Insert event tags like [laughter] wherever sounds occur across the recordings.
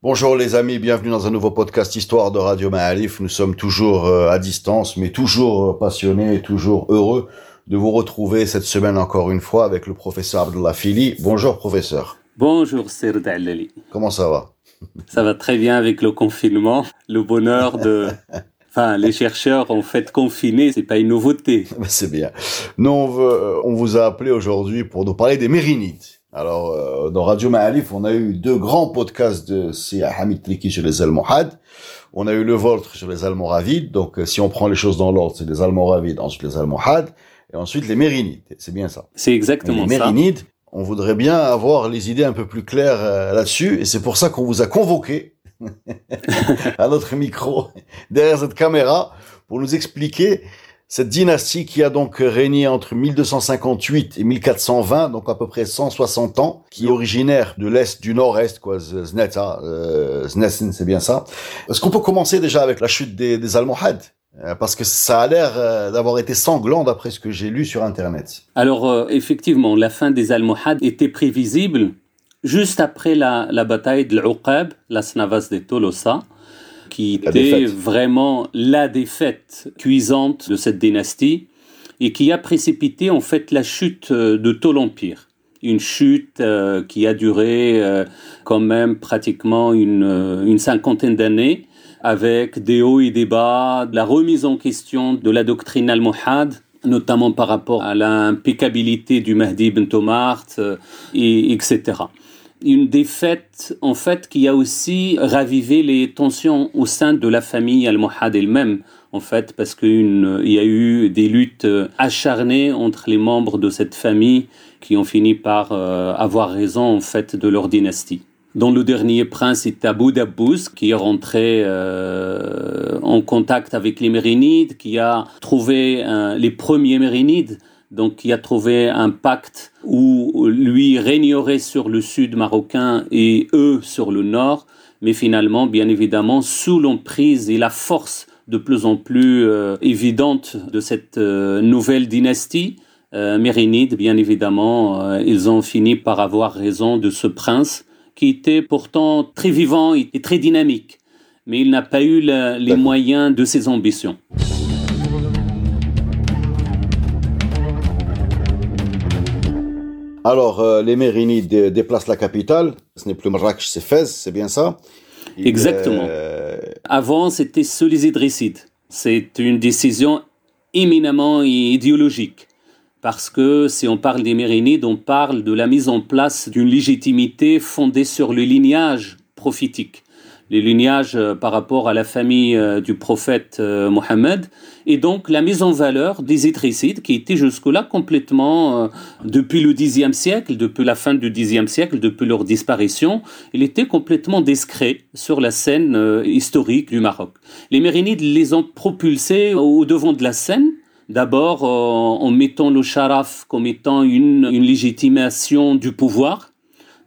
Bonjour les amis, bienvenue dans un nouveau podcast Histoire de Radio Ma'alif. Nous sommes toujours euh, à distance, mais toujours euh, passionnés et toujours heureux de vous retrouver cette semaine encore une fois avec le professeur Abdullah Fili. Bonjour professeur. Bonjour Serd Alali. Comment ça va? Ça va très bien avec le confinement, le bonheur de... [laughs] Enfin, les chercheurs en fait confinés, c'est pas une nouveauté. [laughs] C'est bien. Nous, on, veut, euh, on vous a appelé aujourd'hui pour nous parler des Mérinides. Alors, euh, dans Radio Ma'alif, on a eu deux grands podcasts de Sia Hamid Triki sur les Almohades. On a eu le vôtre sur les Almoravides. Donc, euh, si on prend les choses dans l'ordre, c'est les Almoravides, ensuite les Almohades, et ensuite les Mérinides. C'est bien ça. C'est exactement les Mérinides, on voudrait bien avoir les idées un peu plus claires euh, là-dessus, et c'est pour ça qu'on vous a convoqué [laughs] à notre micro, derrière cette caméra, pour nous expliquer cette dynastie qui a donc régné entre 1258 et 1420, donc à peu près 160 ans, qui est originaire de l'est, du nord-est, quoi, Zneta, euh, c'est bien ça. Est-ce qu'on peut commencer déjà avec la chute des, des Almohades euh, parce que ça a l'air euh, d'avoir été sanglant d'après ce que j'ai lu sur Internet. Alors, euh, effectivement, la fin des Almohades était prévisible juste après la, la bataille de l'Uqab, la Snavas de Tolosa qui était vraiment la défaite cuisante de cette dynastie et qui a précipité en fait la chute euh, de tout l'empire. Une chute euh, qui a duré euh, quand même pratiquement une, une cinquantaine d'années avec des hauts et des bas, la remise en question de la doctrine almohade notamment par rapport à l'impeccabilité du Mahdi ibn Tomart, et, etc une défaite en fait qui a aussi ravivé les tensions au sein de la famille almohade elle-même en fait parce qu'il y a eu des luttes acharnées entre les membres de cette famille qui ont fini par euh, avoir raison en fait de leur dynastie. Dans le dernier prince, c'est Abu Dabbous qui est rentré euh, en contact avec les Mérinides, qui a trouvé euh, les premiers Mérinides donc il a trouvé un pacte où lui régnerait sur le sud marocain et eux sur le nord, mais finalement, bien évidemment, sous l'emprise et la force de plus en plus euh, évidente de cette euh, nouvelle dynastie euh, mérinide, bien évidemment, euh, ils ont fini par avoir raison de ce prince qui était pourtant très vivant et très dynamique, mais il n'a pas eu la, les moyens de ses ambitions. Alors, euh, les Mérinides déplacent la capitale. Ce n'est plus Marrakech, c'est Fès, c'est bien ça Il, Exactement. Euh... Avant, c'était sous les Idrissides. C'est une décision éminemment idéologique. Parce que si on parle des Mérinides, on parle de la mise en place d'une légitimité fondée sur le lignage prophétique. Les lignages euh, par rapport à la famille euh, du prophète euh, Mohammed, et donc la mise en valeur des Idrissides qui étaient jusque-là complètement, depuis le Xe siècle, depuis la fin du Xe siècle, depuis leur disparition, il était complètement discret sur la scène historique du Maroc. Les Mérinides les ont propulsés au devant de la scène, D'abord en mettant le sharaf comme étant une légitimation du pouvoir,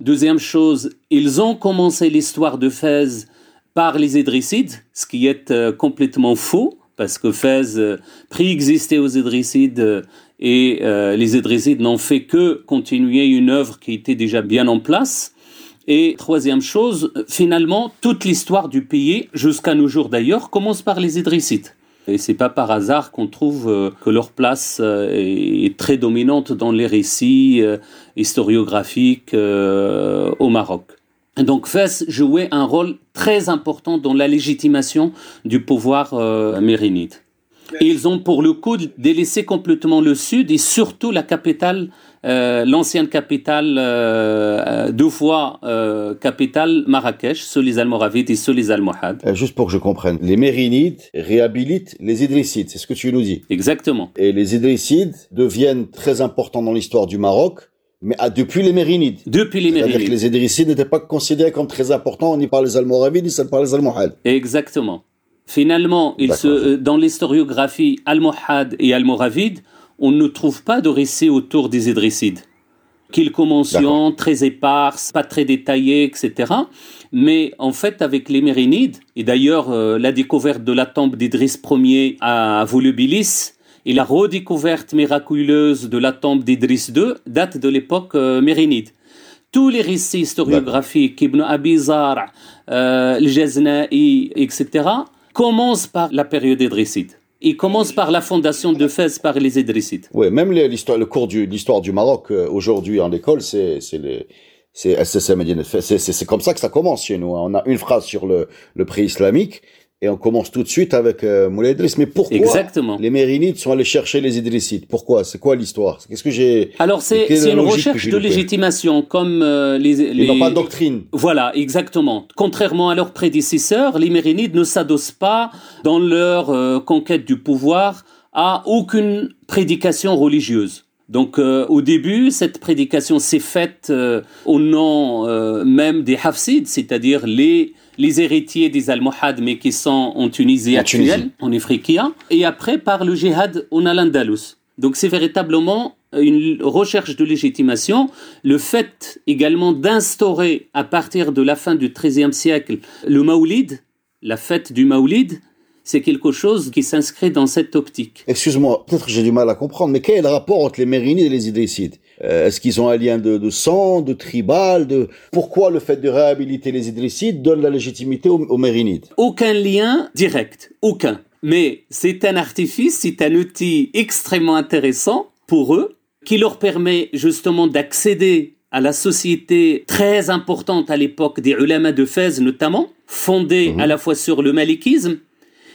Deuxième chose, ils ont commencé l'histoire de Fès par les Idrissides, ce qui est euh, complètement faux, parce que Fès euh, préexistait aux Idrissides euh, et les Idrissides n'ont fait que continuer une œuvre qui était déjà bien en place. Et troisième chose, finalement, toute l'histoire du pays, jusqu'à nos jours d'ailleurs, commence par les Idrissides. Et c'est pas par hasard qu'on trouve euh, que leur place euh, est très dominante dans les récits euh, historiographiques au Maroc. Donc Fès jouait un rôle très important dans la légitimation du pouvoir mérinide. Ils ont pour le coup délaissé complètement le sud et surtout la capitale euh, l'ancienne capitale, euh, euh, deux fois capitale Marrakech, sous les Almoravides et sous les Almohades. juste pour que je comprenne, les Mérinides réhabilitent les Idrissides, c'est ce que tu nous dis Exactement. Et les Idrissides deviennent très importants dans l'histoire du Maroc Mais ah, depuis les Mérinides. Depuis les Mérinides. C'est-à-dire que les Idrissides n'étaient pas considérés comme très importants ni par les Almoravides ni par les Almohades. Exactement. Finalement, se, dans l'historiographie almohade et almoravide, on ne trouve pas de récit autour des Idrissides. Quelques mentions très éparses, pas très détaillées, etc. Mais en fait, avec les Mérinides, et d'ailleurs euh, la découverte de la tombe d'Idriss Ier à Volubilis, et la redécouverte miraculeuse de la tombe d'Idriss II date de l'époque euh, mérinide. Tous les récits historiographiques, Ibn Abizar, euh, le etc., commencent par la période idrisside. Ils commencent par la fondation de Fès par les Idrissides. Oui, même l'histoire, le cours de l'histoire du Maroc euh, aujourd'hui en école, c'est les c'est comme ça que ça commence chez nous. Hein. On a une phrase sur le, le pré-islamique et on commence tout de suite avec euh, Moulay Idriss. Mais pourquoi Exactement. les Mérinides sont allés chercher les Idrissides Pourquoi? C'est quoi l'histoire? Qu'est-ce que j'ai Alors c'est une recherche de légitimation, comme euh, les, les... Ils n'ont pas de doctrine. Voilà, exactement. Contrairement à leurs prédécesseurs, les Mérinides ne s'adossent pas dans leur euh, conquête du pouvoir à aucune prédication religieuse. Donc euh, au début, cette prédication s'est faite euh, au nom euh, même des Hafsides, c'est-à-dire les les héritiers des Almohades, mais qui sont en Tunisie actuelle, en Ifriqiya, et après par le djihad en Al-Andalus. Donc c'est véritablement une recherche de légitimation, le fait également d'instaurer à partir de la fin du XIIIe siècle le Maoulid, la fête du Maoulid, c'est quelque chose qui s'inscrit dans cette optique. Excuse-moi, peut-être que j'ai du mal à comprendre, mais quel est le rapport entre les Mérinides et les Idrissides? Euh, Est-ce qu'ils ont un lien de, sang, de tribal de... Pourquoi le fait de réhabiliter les Idrissides donne la légitimité aux, Mérinides Aucun lien direct, aucun. Mais c'est un artifice, c'est un outil extrêmement intéressant pour eux, qui leur permet justement d'accéder à la société très importante à l'époque des ulama de Fès notamment, fondée mhm. à la fois sur le malikisme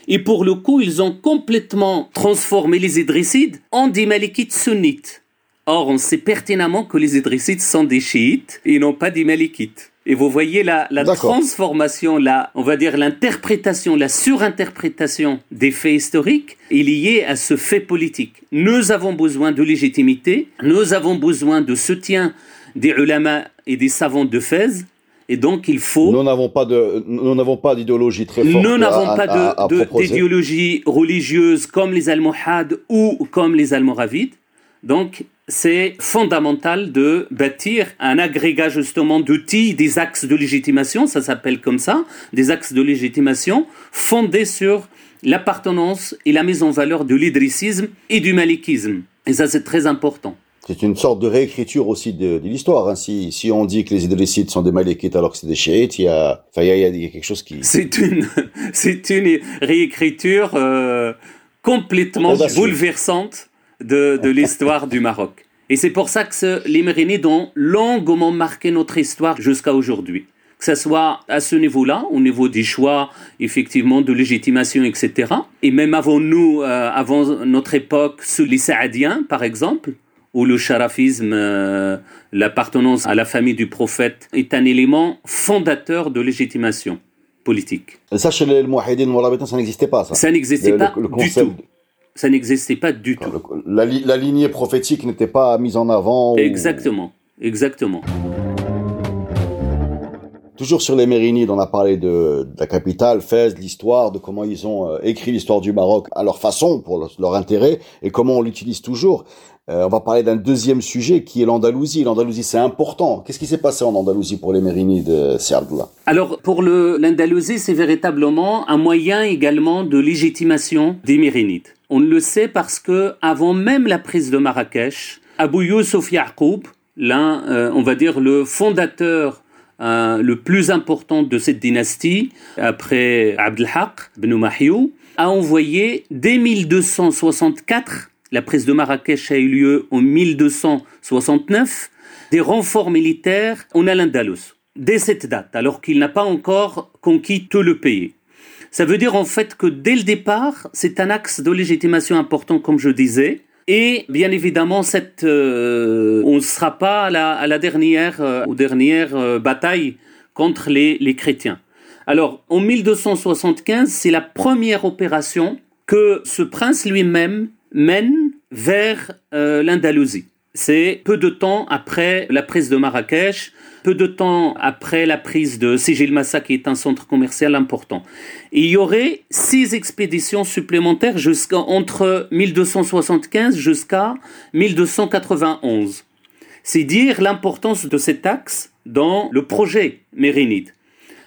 et pour le coup, ils ont complètement transformé les Idrissides en des Malikites sunnites. Or, on sait pertinemment que les Idrissides sont des chiites et non pas des Malikites. Et vous voyez la, la transformation, la, on va dire l'interprétation, la surinterprétation des faits historiques est liée à ce fait politique. Nous avons besoin de légitimité, nous avons besoin de soutien des ulama et des savants de Fès, et donc il faut. Nous n'avons pas de, nous n'avons pas d'idéologie très forte. Nous n'avons pas d'idéologie religieuse comme les Almohades ou comme les Almoravides. Donc c'est fondamental de bâtir un agrégat justement d'outils, des axes de légitimation, ça s'appelle comme ça, des axes de légitimation fondés sur l'appartenance et la mise en valeur de l'idricisme et du malikisme. Et ça c'est très important. C'est une sorte de réécriture aussi de, de l'histoire. Hein. Si, si on dit que les Idrissides sont des Malékites alors que c'est des chiites, il y a, enfin, il y a, il y a quelque chose qui... C'est une, [laughs] c'est une réécriture euh, complètement bouleversante de, de l'histoire du Maroc. Et c'est pour ça que les Mérinides ont longuement marqué notre histoire jusqu'à aujourd'hui. Que ce soit à ce niveau-là, au niveau des choix, effectivement, de légitimation, etc. Et même avant nous, euh, avant notre époque, sous les Saadiens, par exemple, où le charafisme, euh, l'appartenance à la famille du prophète, est un élément fondateur de légitimation politique. Ça, chez les Mouahidines, ça n'existait pas, ça Ça n'existait pas du tout. Ça n'existait pas du tout. La, la lignée prophétique n'était pas mise en avant. Exactement, exactement. Toujours sur les Mérinides, on a parlé de, la capitale, Fès, l'histoire, de comment ils ont euh, écrit l'histoire du Maroc à leur façon, pour leur intérêt, et comment on l'utilise toujours. Euh, on va parler d'un deuxième sujet qui est l'Andalousie. L'Andalousie, c'est important. Qu'est-ce qui s'est passé en Andalousie pour les Mérinides, Serdla Alors, pour l'Andalousie, c'est véritablement un moyen également de légitimation des Mérinides. On le sait parce que avant même la prise de Marrakech, Abu Yusuf Yaqub, l'un, euh, on va dire, le fondateur le plus important de cette dynastie, après Abdelhaq ibn Mahyou, a envoyé dès 1264 la prise de Marrakech a eu lieu en 1269, des renforts militaires en Al-Andalus, dès cette date, alors qu'il n'a pas encore conquis tout le pays. Ça veut dire en fait que dès le départ, c'est un axe de légitimation important, comme je disais, et bien évidemment, euh, on ne sera pas à la, dernière, euh, dernière euh, bataille contre les, les chrétiens. Alors, en 1275, c'est la première opération que ce prince lui-même mène vers euh, l'Andalousie. C'est peu de temps après la prise de Marrakech, peu de temps après la prise de Sigil Massa, qui est un centre commercial important. il y aurait six expéditions supplémentaires jusqu'à entre 1275 jusqu'à 1291. C'est dire l'importance de cet axe dans le projet mérinide.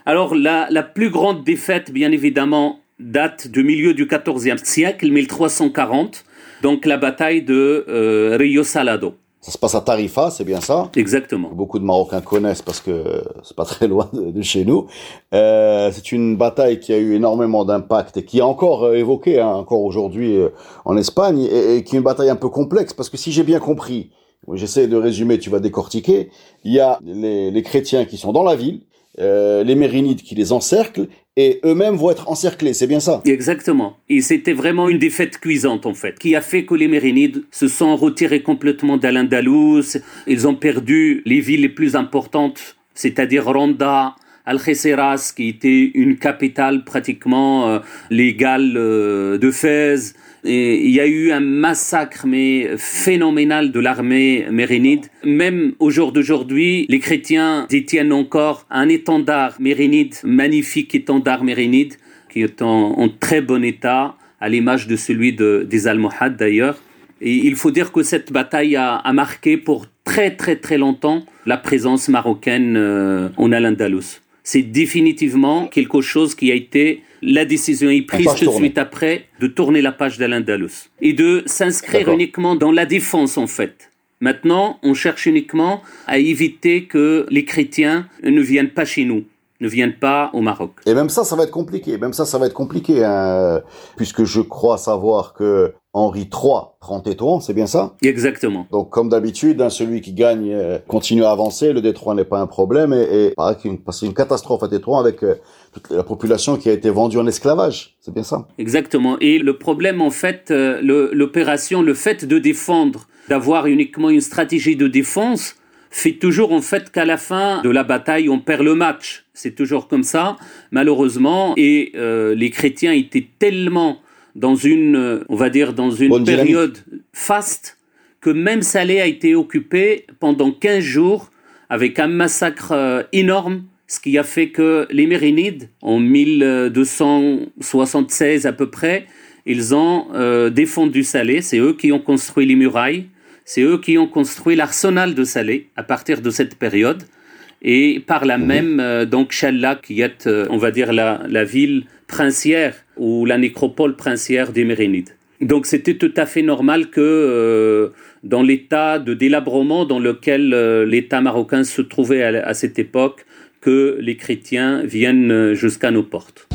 Alors la, plus grande défaite, bien évidemment, date du milieu du XIVe siècle, 1340, donc la bataille de euh, Rio Salado. Ça se passe à Tarifa, c'est bien ça Exactement. Beaucoup de Marocains connaissent parce que c'est pas très [laughs] loin de, chez nous. Euh, c'est une bataille qui a eu énormément d'impact et qui est encore euh, évoquée, hein, encore aujourd'hui euh, en Espagne, et, qui est une bataille un peu complexe parce que si j'ai bien compris, j'essaie de résumer, tu vas décortiquer, il y a les, les chrétiens qui sont dans la ville, euh, les Mérinides qui les encerclent et eux-mêmes vont être encerclés, c'est bien ça? Exactement. Et c'était vraiment une défaite cuisante en fait, qui a fait que les Mérinides se sont retirés complètement d'Al-Andalus, ils ont perdu les villes les plus importantes, c'est-à-dire Ronda, Algeciras, qui était une capitale pratiquement euh, légale euh, de Fès, il y a eu un massacre mais phénoménal de l'armée mérinide. Même au jour d'aujourd'hui, les chrétiens détiennent encore un étendard mérinide, magnifique étendard mérinide, qui est en, très bon état, à l'image de celui de, des Almohades d'ailleurs. Et il faut dire que cette bataille a, marqué pour très très très longtemps la présence marocaine euh, en Al-Andalus. C'est définitivement quelque chose qui a été la décision est prise tout de suite après de tourner la page d'Al-Andalus et de s'inscrire uniquement dans la défense en fait. Maintenant, on cherche uniquement à éviter que les chrétiens ne viennent pas chez nous ne viennent pas au Maroc. Et même ça, ça va être compliqué. Même ça, ça va être compliqué, hein, puisque je crois savoir que Henri III prend Tétouan, c'est bien ça? Exactement. Donc, comme d'habitude, hein, celui qui gagne euh, continue à avancer. Le Détroit n'est pas un problème. Et, et c'est une catastrophe à Tétouan avec euh, toute la population qui a été vendue en esclavage. C'est bien ça? Exactement. Et le problème, en fait, euh, l'opération, le fait de défendre, d'avoir uniquement une stratégie de défense, fait toujours en fait qu'à la fin de la bataille, on perd le match. C'est toujours comme ça, malheureusement. Et euh, les chrétiens étaient tellement dans une, on va dire, dans une période faste que même Salé a été occupé pendant 15 jours avec un massacre euh, énorme, ce qui a fait que les Mérinides, en 1276 à peu près, ils ont euh, défendu Salé. C'est eux qui ont construit les murailles. C'est eux qui ont construit l'arsenal de Salé à partir de cette période. Et par mhm. même, euh, donc, Challa, qui est, euh, on va dire, la, la, ville princière ou la nécropole princière des Mérinides. Donc, c'était tout à fait normal que, euh, dans l'état de délabrement dans lequel l'État marocain se trouvait à, à cette époque, que les chrétiens viennent jusqu'à nos portes.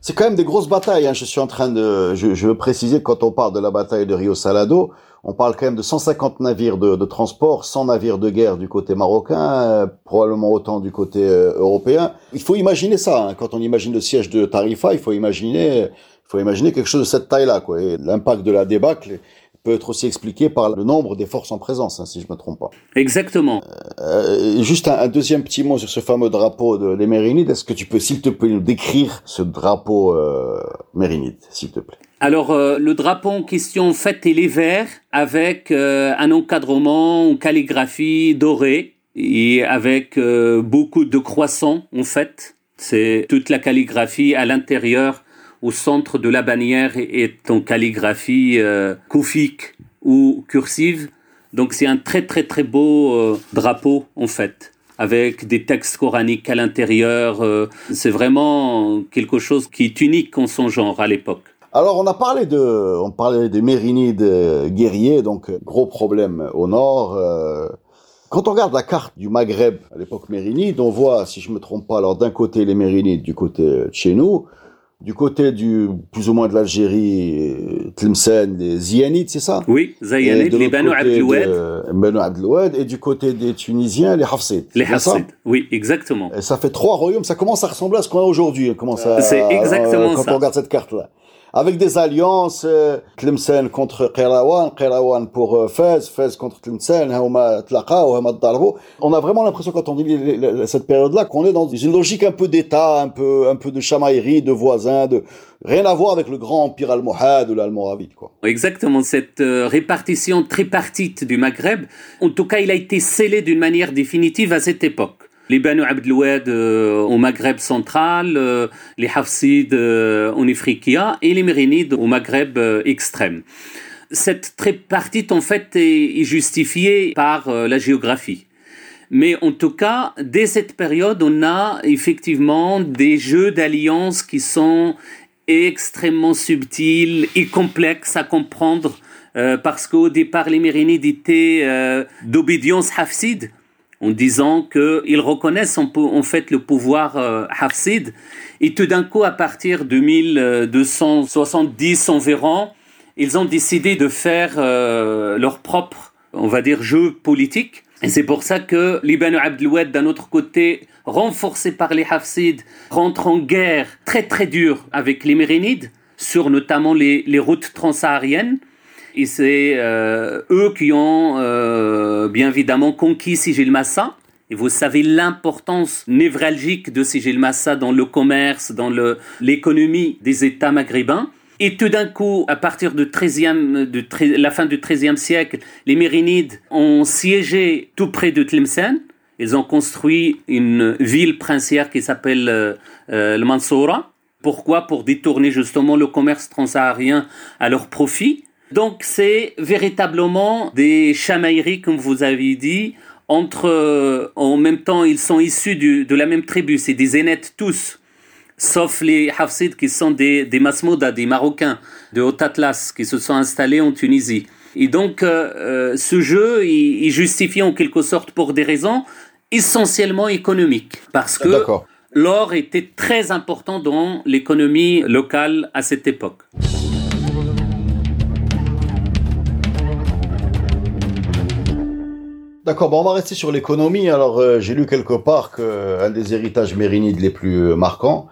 C'est quand même des grosses batailles. Hein. Je suis en train de, je, je, veux préciser quand on parle de la bataille de Rio Salado, on parle quand même de 150 navires de, de transport, 100 navires de guerre du côté marocain, euh, probablement autant du côté euh, européen. Il faut imaginer ça. Hein. Quand on imagine le siège de Tarifa, il faut imaginer, il faut imaginer quelque chose de cette taille-là, quoi. L'impact de la débâcle peut être aussi expliqué par le nombre des forces en présence, hein, si je me trompe pas. Exactement. Euh, juste un, deuxième petit mot sur ce fameux drapeau de, des Mérinides. Est-ce que tu peux, s'il te plaît, nous décrire ce drapeau euh, Mérinide, s'il te plaît? Alors, euh, le drapeau en question, en fait, il est vert avec euh, un encadrement en calligraphie dorée et avec beaucoup de croissants, en fait. C'est toute la calligraphie à l'intérieur au centre de la bannière est en calligraphie euh, koufique ou cursive. Donc c'est un très très très beau euh, drapeau en fait, avec des textes coraniques à l'intérieur. Euh, c'est vraiment quelque chose qui est unique en son genre à l'époque. Alors on a parlé de, on parlait des Mérinides guerriers, donc gros problème au nord. Quand on regarde la carte du Maghreb à l'époque mérinide, on voit, si je me trompe pas, alors d'un côté les Mérinides, du côté de chez nous, du côté du plus ou moins de l'Algérie, Tlemcen, les Zianides, c'est ça? Oui, les Banu Abdelouad. Et du côté des Tunisiens, les Hafsides. Les Hafsides, oui, exactement. Et ça fait trois royaumes, ça commence à ressembler à ce qu'on a aujourd'hui. C'est exactement ça. Quand on regarde cette carte-là avec des alliances, euh, Tlemcen contre Qirawan, Qirawan pour euh, Fez, Fez contre Tlemcen, on a vraiment l'impression quand on dit cette période-là qu'on est dans une logique un peu d'État, un peu, un peu de chamaillerie, de voisins, de rien à voir avec le grand empire almohade ou l'almoravide, quoi. Exactement, cette euh, répartition tripartite du Maghreb, en tout cas, il a été scellé d'une manière définitive à cette époque. Les Banu Abdeloued euh, au Maghreb central, euh, les Hafsides en Ifriqiya et les Mérinides au Maghreb extrême. Cette tripartite, en fait, est justifiée par la géographie. Mais en tout cas, dès cette période, on a effectivement des jeux d'alliance qui sont extrêmement subtils et complexes à comprendre euh, parce qu'au départ, les Mérinides étaient euh, d'obédience hafside en disant qu'ils reconnaissent en, fait le pouvoir euh. Et tout d'un coup, à partir de 1270 environ, ils ont décidé de faire euh, leur propre, on va dire, jeu politique et c'est pour ça que l'Ibn Abdeloued, d'un autre côté, renforcé par les Hafsides, rentre en guerre très très dure avec les Mérinides, sur notamment les, les routes transsahariennes. Et c'est euh, eux qui ont euh, bien évidemment conquis Sigil Massa. Et vous savez l'importance névralgique de Sigil Massa dans le commerce, dans l'économie des États maghrébins. Et tout d'un coup, à partir de, 13e, de la fin du XIIIe siècle, les Mérinides ont siégé tout près de Tlemcen. Ils ont construit une ville princière qui s'appelle euh, le Mansoura. Pourquoi? Pour détourner justement le commerce transsaharien à leur profit. Donc c'est véritablement des chamailleries, comme vous avez dit, entre, euh, en même temps, ils sont issus de la même tribu, c'est des Zénètes tous sauf les Hafsides qui sont des, des Masmouda, des Marocains de Haut-Atlas qui se sont installés en Tunisie. Et donc, euh, euh, ce jeu, il, il, justifie en quelque sorte pour des raisons essentiellement économiques. Parce que l'or était très important dans l'économie locale à cette époque. D'accord, bon, on va rester sur l'économie. Alors, euh, j'ai lu quelque part qu'un des héritages mérinides les plus marquants,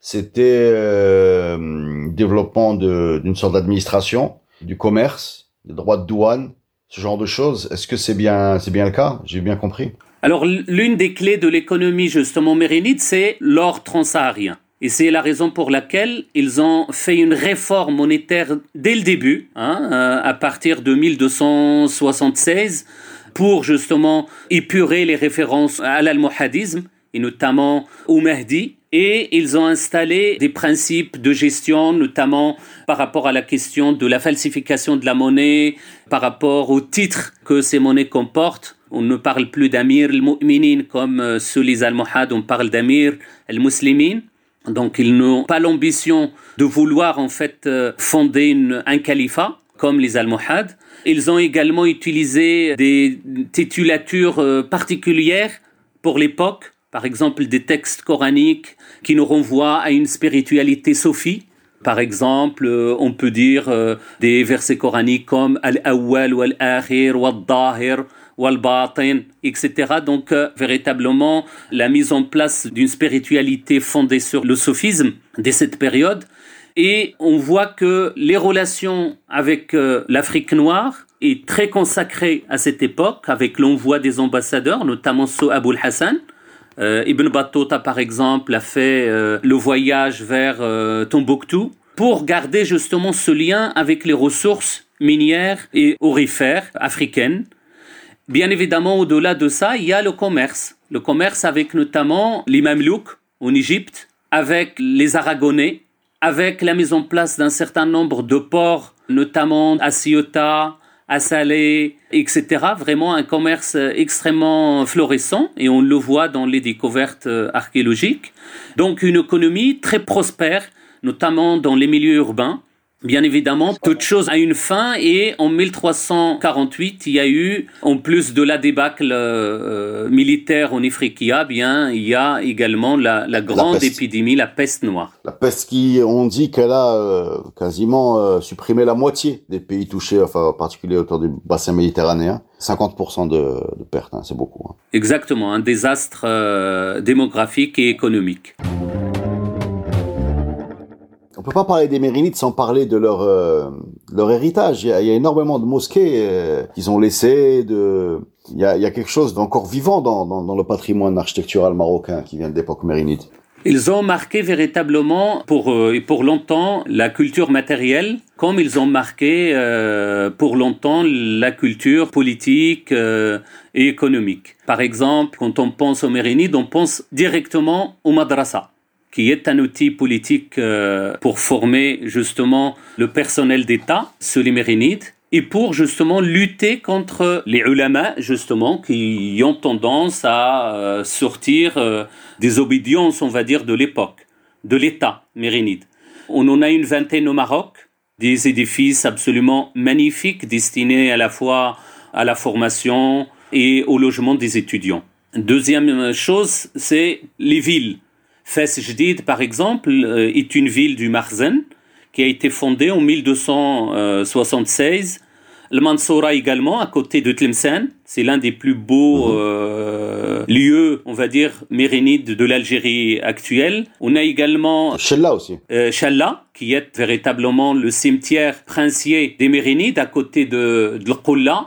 c'était euh, développement d'une sorte d'administration, du commerce, des droits de douane, ce genre de choses. Est-ce que c'est bien, bien le cas? J'ai bien compris. Alors, l'une des clés de l'économie justement mérinide, c'est l'or transsaharien. Et c'est la raison pour laquelle ils ont fait une réforme monétaire dès le début, hein, euh, à partir de 1276, pour justement épurer les références à l'almohadisme, et notamment au Mahdi, et ils ont installé des principes de gestion, notamment par rapport à la question de la falsification de la monnaie, par rapport aux titres que ces monnaies comportent. On ne parle plus d'Amir al-Mu'minin comme euh, sous les Almohades, on parle d'Amir al-Muslimin. Donc ils n'ont pas l'ambition de vouloir en fait euh, fonder un califat comme les Almohades. Ils ont également utilisé des titulatures euh, particulières pour l'époque par exemple des textes coraniques qui nous renvoient à une spiritualité sophie. Par exemple, euh, on peut dire euh, des versets coraniques comme Al-Awwal wal-Akhir wal-Dahir wal-Batin, etc. Donc, véritablement, la mise en place d'une spiritualité fondée sur le sophisme dès cette période. Et on voit que les relations avec l'Afrique noire est très consacrée à cette époque, avec l'envoi des ambassadeurs, notamment sous Abul Hassan, euh, Ibn Battuta, par exemple, a fait euh, le voyage vers euh, Tombouctou pour garder justement ce lien avec les ressources minières et aurifères africaines. Bien évidemment, au-delà de ça, il y a le commerce. Le commerce avec notamment les Mamelouks en Égypte, avec les Aragonais, avec la mise en place d'un certain nombre de ports, notamment à Ceuta, à Salé, etc. Vraiment un commerce extrêmement florissant et on le voit dans les découvertes archéologiques. Donc une économie très prospère, notamment dans les milieux urbains Bien évidemment, toute chose a une fin et en 1348, il y a eu, en plus de la débâcle euh, militaire en Ifriqiya, bien, il y a également la, grande épidémie, la peste noire. La peste qui, on dit qu'elle a euh, quasiment euh, supprimé la moitié des pays touchés, enfin en particulier autour du bassin méditerranéen. 50% de, de pertes, hein, c'est beaucoup. Hein. Exactement, un désastre démographique et économique. On peut pas parler des Mérinides sans parler de leur euh, leur héritage. Il y, a, énormément de mosquées euh, qu'ils ont laissées. De, il y a, y a quelque chose d'encore vivant dans, dans, dans, le patrimoine architectural marocain qui vient de l'époque mérinide. Ils ont marqué véritablement pour, euh, pour longtemps la culture matérielle, comme ils ont marqué euh, pour longtemps la culture politique euh, et économique. Par exemple, quand on pense aux Mérinides, on pense directement au madrasa qui est un outil politique pour former justement le personnel d'État sous les Mérinides et pour justement lutter contre les ulama, justement, qui ont tendance à euh, sortir euh, des obédiences, on va dire, de l'époque, de l'État mérinide. On en a une vingtaine au Maroc, des édifices absolument magnifiques destinés à la fois à la formation et au logement des étudiants. Deuxième chose, c'est les villes. Fès Jdid, par exemple, euh, est une ville du Marzen, qui a été fondée en 1276. Le Mansoura également, à côté de Tlemcen, c'est l'un des plus beaux mhm. euh, lieux, on va dire, mérinides de l'Algérie actuelle. On a également Challa aussi. Euh, qui est véritablement le cimetière princier des Mérinides à côté de, de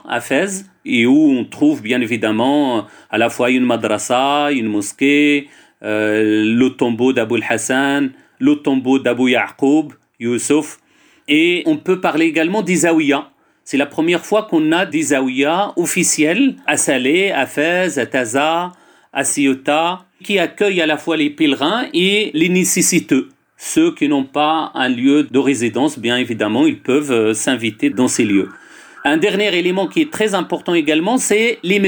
à Fès, et où on trouve bien évidemment à la fois une madrasa, une mosquée, le tombeau d'Abou Hassan, le tombeau d'Abou Ya'qoub, Youssouf. Et on peut parler également d'Izaouia. C'est la première fois qu'on a des Zaouia officiels à Salé, à Fès, à Taza, à Ceuta, qui accueillent à la fois les pèlerins et les nécessiteux. Ceux qui n'ont pas un lieu de résidence, bien évidemment, ils peuvent euh, s'inviter dans ces lieux. Un dernier élément qui est très important également, c'est les.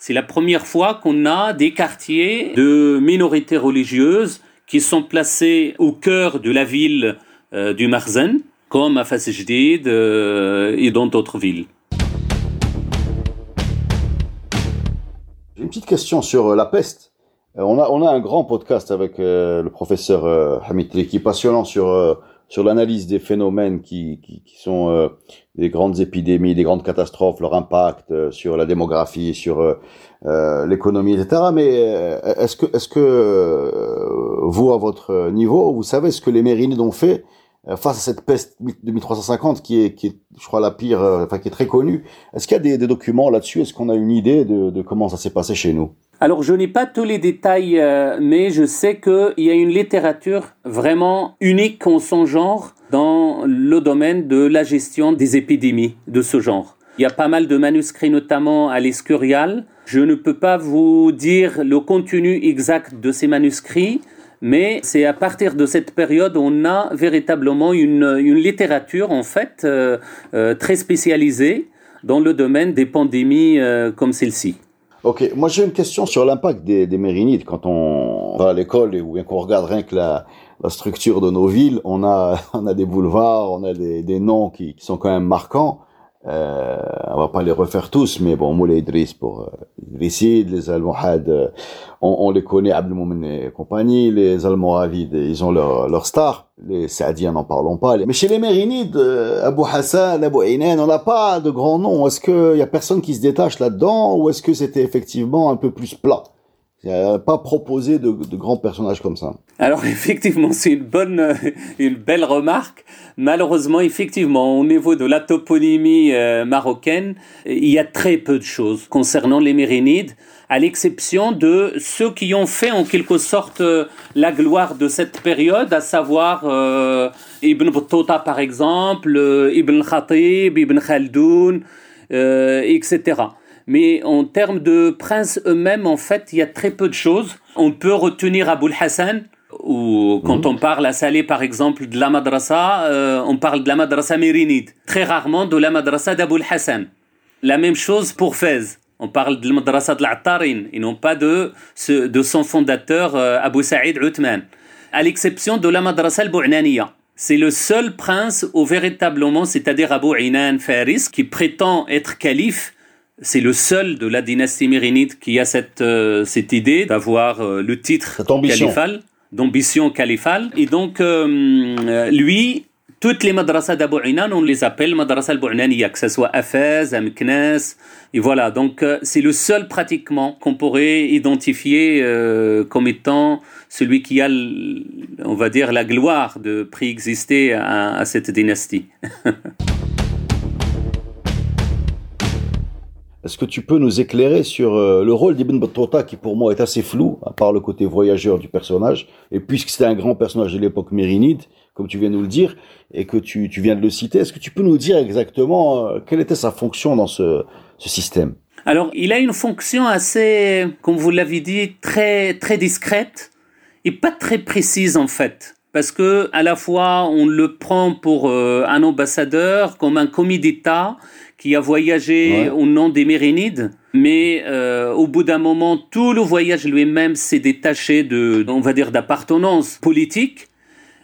C'est la première fois qu'on a des quartiers de minorités religieuses qui sont placés au cœur de la ville euh, du Marzen, comme à Fas euh, et dans d'autres villes. J'ai une petite question sur euh, la peste. On a, on a un grand podcast avec le professeur Hamid qui est passionnant sur sur l'analyse des phénomènes qui, sont euh, des grandes épidémies, des grandes catastrophes, leur impact euh, sur la démographie, sur euh, l'économie, etc. Mais est-ce que, est-ce que vous, à votre niveau, vous savez ce que les Mérinides ont fait face à cette peste de 1350 qui est, qui est, je crois, la pire, enfin qui est très connue Est-ce qu'il y a des, documents là-dessus? Est-ce qu'on a une idée de, de comment ça s'est passé chez nous? Alors je n'ai pas tous les détails, euh, mais je sais qu'il y a une littérature vraiment unique en son genre dans le domaine de la gestion des épidémies de ce genre. Il y a pas mal de manuscrits, notamment à l'Escurial. Je ne peux pas vous dire le contenu exact de ces manuscrits, mais c'est à partir de cette période on a véritablement une, littérature en fait euh, euh, très spécialisée dans le domaine des pandémies comme celle-ci. Ok, moi j'ai une question sur l'impact des, des mérinides quand on va à l'école ou bien qu'on regarde rien que la, la structure de nos villes, on a [laughs] on a des boulevards, on a des, des noms qui, qui, sont quand même marquants. Euh, on va pas les refaire tous, mais bon, Moulay Idriss pour euh, les Almohades, euh, on, on, les connaît, Abdelmoumen et compagnie, les Almoravides, ils ont leur, leur star, les Saadiens n'en parlons pas. Mais chez les Mérinides, euh, Abu Hassan, Abu Inan, on n'a pas de grands noms. Est-ce qu'il y a personne qui se détache là-dedans ou est-ce que c'était effectivement un peu plus plat? Il a pas proposé de, de, grands personnages comme ça. Alors [laughs] effectivement, c'est une bonne, une belle remarque. Malheureusement, effectivement, au niveau de la toponymie euh, marocaine, il y a très peu de choses concernant les Mérinides, à l'exception de ceux qui ont fait en quelque sorte euh, la gloire de cette période, à savoir euh, Ibn Battuta par exemple, euh, Ibn Khatib, Ibn Khaldoun, etc. Mais en termes de princes eux-mêmes, en fait, il y a très peu de choses. On peut retenir Abul Hassan, ou quand mhm. on parle à Salé, par exemple, de la madrasa, euh, on parle de la madrasa mérinide. Très rarement de la madrasa d'Abul Hassan. La même chose pour Fez. On parle de la madrasa de l'Attarin, et non pas de, de son fondateur, euh, Abu Saïd Uthman. À l'exception de la madrasa al-Bu'naniya. C'est le seul prince où véritablement, c'est-à-dire Abu Inan Faris, qui prétend être calife, c'est le seul de la dynastie mérinide qui a cette, euh, cette idée d'avoir euh, le titre califal, d'ambition califale. Et donc, euh, lui, toutes les madrasas d'Abu Inan, on les appelle madrasa al-Bu'naniya, que ce soit Afez, Amknes, et voilà. Donc, c'est le seul pratiquement qu'on pourrait identifier comme étant celui qui a, on va dire, la gloire de préexister à, à cette dynastie. [laughs] Est-ce que tu peux nous éclairer sur euh, le rôle d'Ibn Battuta qui pour moi est assez flou, à part le côté voyageur du personnage, et puisque c'était un grand personnage de l'époque mérinide, comme tu viens de nous le dire, et que tu, viens de le citer, est-ce que tu peux nous dire exactement euh, quelle était sa fonction dans ce, ce système? Alors, il a une fonction assez, comme vous l'avez dit, très, très discrète et pas très précise en fait. Parce que à la fois on le prend pour euh, un ambassadeur, comme un commis d'État qui a voyagé au nom des Mérinides, mais euh, au bout d'un moment, tout le voyage lui-même s'est détaché de, on va dire, d'appartenance politique.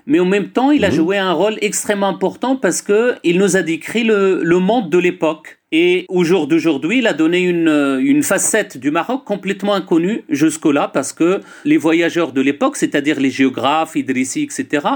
Mais en même temps, il a mhm. joué un rôle extrêmement important parce que il nous a décrit le, le monde de l'époque. Et au jour d'aujourd'hui, il a donné une, une facette du Maroc complètement inconnue jusque-là parce que les voyageurs de l'époque, c'est-à-dire les géographes, Idrissi, etc.,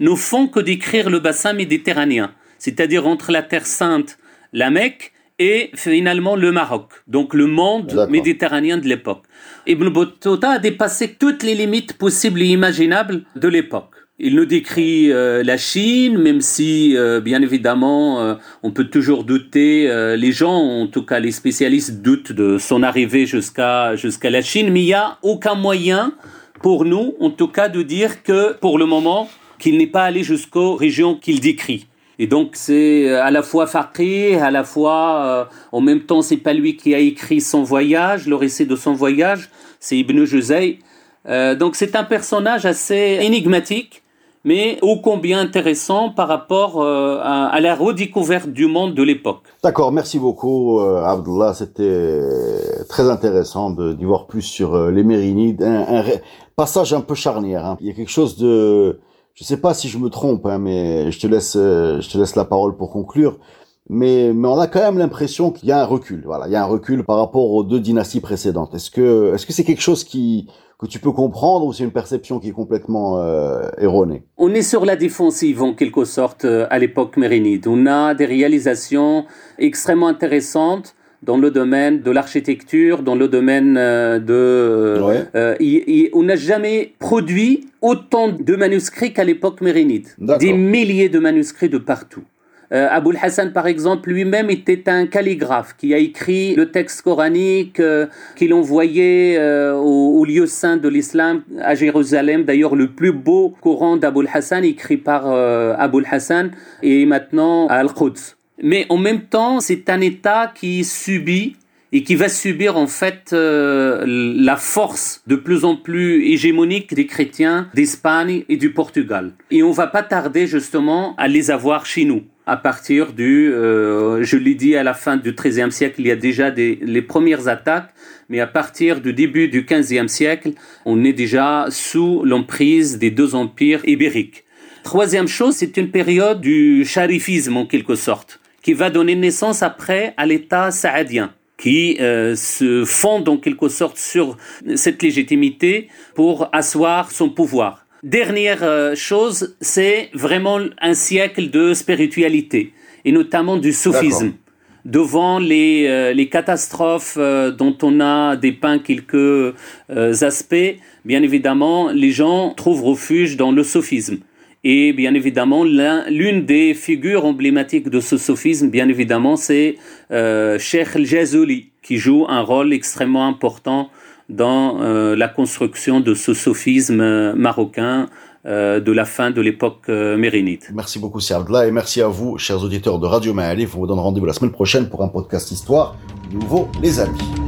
ne font que décrire le bassin méditerranéen, c'est-à-dire entre la Terre Sainte, la Mecque, et finalement le Maroc, donc le monde méditerranéen de l'époque. Ibn Battuta a dépassé toutes les limites possibles et imaginables de l'époque. Il nous décrit euh, la Chine, même si, euh, bien évidemment, euh, on peut toujours douter. les gens, en tout cas les spécialistes, doutent de son arrivée jusqu'à jusqu'à la Chine, mais il n'y a aucun moyen pour nous, en tout cas, de dire que, pour le moment, qu'il n'est pas allé jusqu'aux régions qu'il décrit. Et donc c'est à la fois faqih, à la fois, en même temps, c'est pas lui qui a écrit son voyage, le récit de son voyage, c'est Ibn Juzay. donc c'est un personnage assez énigmatique mais ô combien intéressant par rapport euh, à, la redécouverte du monde de l'époque. D'accord, merci beaucoup euh, Abdullah, c'était très intéressant d'y voir plus sur euh, les Mérinides, un, passage un peu charnière. Hein. Il y a quelque chose de, je sais pas si je me trompe, hein, mais je te laisse, je te laisse la parole pour conclure. Mais, mais on a quand même l'impression qu'il y a un recul. Voilà, il y a un recul par rapport aux deux dynasties précédentes. Est-ce que, est-ce que c'est quelque chose qui que tu peux comprendre ou c'est une perception qui est complètement euh, erronée? On est sur la défensive en quelque sorte euh, à l'époque mérinide. On a des réalisations extrêmement intéressantes dans le domaine de l'architecture, dans le domaine euh, de... on n'a jamais produit autant de manuscrits qu'à l'époque mérinide. Des milliers de manuscrits de partout. Euh, Abul Hassan, par exemple, lui-même était un calligraphe qui a écrit le texte coranique euh, qu'il envoyait euh, au, lieu saint de l'islam à Jérusalem. D'ailleurs, le plus beau Coran d'Abul Hassan, écrit par Abul Hassan, est maintenant à Al-Quds. Mais en même temps, c'est un État qui subit et qui va subir en fait la force de plus en plus hégémonique des chrétiens d'Espagne et du Portugal. Et on va pas tarder justement à les avoir chez nous à partir du, euh, je l'ai dit, à la fin du XIIIe siècle, il y a déjà des, les premières attaques, mais à partir du début du XVe siècle, on est déjà sous l'emprise des deux empires ibériques. Troisième chose, c'est une période du charifisme en quelque sorte, qui va donner naissance après à l'État saadien qui euh, se fonde en quelque sorte sur cette légitimité pour asseoir son pouvoir. Dernière euh, chose, c'est vraiment un siècle de spiritualité, et notamment du soufisme. Devant les, euh, les catastrophes euh, dont on a dépeint quelques aspects, bien évidemment, les gens trouvent refuge dans le soufisme. Et bien évidemment, l'une des figures emblématiques de ce soufisme, bien évidemment, c'est Cheikh El-Jazouli, qui joue un rôle extrêmement important dans euh, la construction de ce sophisme euh, marocain euh, de la fin de l'époque mérinide. Merci beaucoup, Serdla, et merci à vous, chers auditeurs de Radio Maalif. On vous donne rendez-vous la semaine prochaine pour un podcast Histoire. Nouveau, les amis.